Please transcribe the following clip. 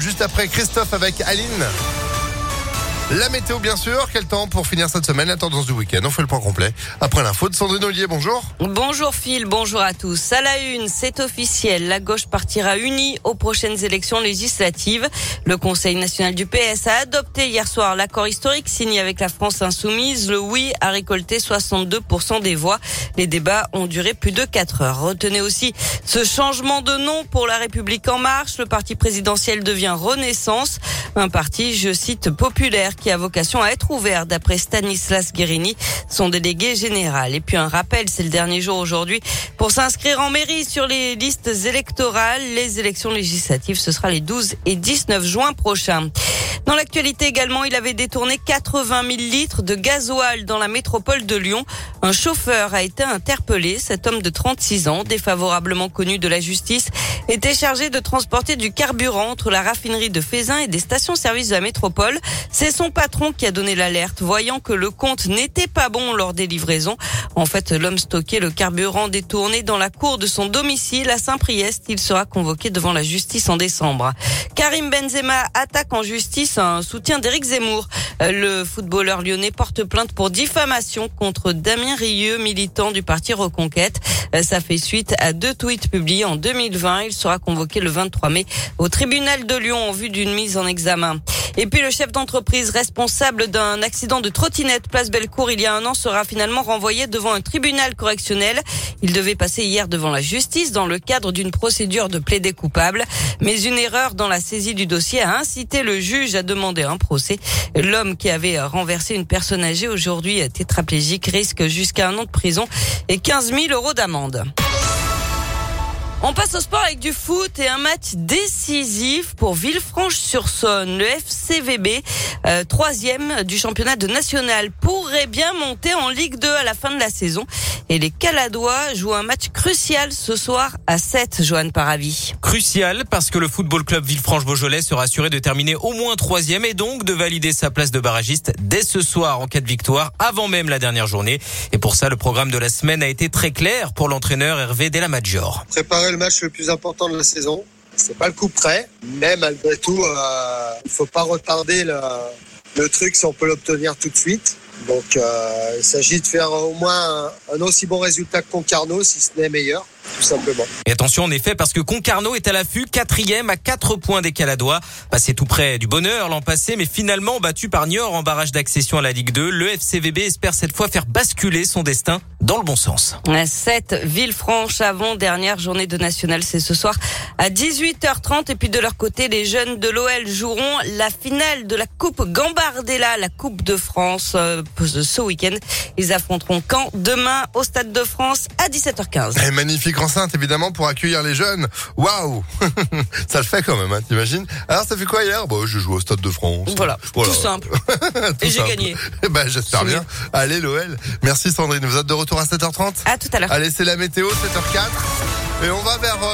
Juste après Christophe avec Aline. La météo, bien sûr. Quel temps pour finir cette semaine La tendance du week-end? On fait le point complet. Après l'info de Sandrine Ollier, bonjour. Bonjour Phil, bonjour à tous. À la une, c'est officiel. La gauche partira unie aux prochaines élections législatives. Le Conseil national du PS a adopté hier soir l'accord historique signé avec la France insoumise. Le oui a récolté 62% des voix. Les débats ont duré plus de 4 heures. Retenez aussi ce changement de nom pour la République en marche. Le parti présidentiel devient Renaissance. Un parti, je cite, populaire qui a vocation à être ouvert d'après Stanislas Guérini, son délégué général. Et puis un rappel, c'est le dernier jour aujourd'hui pour s'inscrire en mairie sur les listes électorales. Les élections législatives, ce sera les 12 et 19 juin prochains. Dans l'actualité également, il avait détourné 80 000 litres de gasoil dans la métropole de Lyon. Un chauffeur a été interpellé. Cet homme de 36 ans, défavorablement connu de la justice, était chargé de transporter du carburant entre la raffinerie de Fézin et des stations-service de la métropole. C'est son patron qui a donné l'alerte, voyant que le compte n'était pas bon lors des livraisons. En fait, l'homme stockait le carburant détourné dans la cour de son domicile à Saint-Priest. Il sera convoqué devant la justice en décembre. Karim Benzema attaque en justice un soutien d'Éric Zemmour. Euh, le footballeur lyonnais porte plainte pour diffamation contre Damien Rieu, militant du parti Reconquête. Euh, ça fait suite à deux tweets publiés en 2020. Il sera convoqué le 23 mai au tribunal de Lyon en vue d'une mise en examen. Et puis le chef d'entreprise responsable d'un accident de trottinette place Bellecour il y a un an sera finalement renvoyé devant un tribunal correctionnel. Il devait passer hier devant la justice dans le cadre d'une procédure de plaider coupable. Mais une erreur dans la saisie du dossier a incité le juge à demander un procès. L'homme qui avait renversé une personne âgée aujourd'hui tétraplégique risque jusqu'à un an de prison et 15 000 euros d'amende. On passe au sport avec du foot et un match décisif pour Villefranche-sur-Saône. Le FCVB, euh, troisième du championnat de national, pourrait bien monter en Ligue 2 à la fin de la saison. Et les Caladois jouent un match crucial ce soir à 7, Joanne Paravi. Crucial parce que le football club Villefranche-Beaujolais sera assuré de terminer au moins troisième et donc de valider sa place de barragiste dès ce soir en cas de victoire, avant même la dernière journée. Et pour ça, le programme de la semaine a été très clair pour l'entraîneur Hervé Delamaggior. Préparer le match le plus important de la saison. C'est pas le coup près, mais malgré tout, euh, il faut pas retarder le, truc si on peut l'obtenir tout de suite. Donc euh, il s'agit de faire au moins un, un aussi bon résultat que Concarneau, si ce n'est meilleur tout simplement. Et attention en effet parce que Concarneau est à l'affût, quatrième à 4 points des Caladois, passé tout près du bonheur l'an passé, mais finalement battu par Niort en barrage d'accession à la Ligue 2. Le FCVB espère cette fois faire basculer son destin dans le bon sens. 7 Villefranche avant dernière journée de national, c'est ce soir à 18h30 et puis de leur côté les jeunes de l'OL joueront la finale de la Coupe Gambardella, la Coupe de France euh, ce week-end. Ils affronteront Caen demain au Stade de France à 17h15. Et magnifique enceinte évidemment pour accueillir les jeunes. Waouh Ça le fait quand même, hein, t'imagines Alors ça fait quoi hier Bon, je joue au Stade de France. Voilà, tout simple. Tout et j'ai gagné. bah, j'espère C'est bien. Allez l'OL. Merci Sandrine, vous êtes de retour à 7h30 À tout à l'heure. Allez, c'est la météo, 7h04. Et on va vers... euh,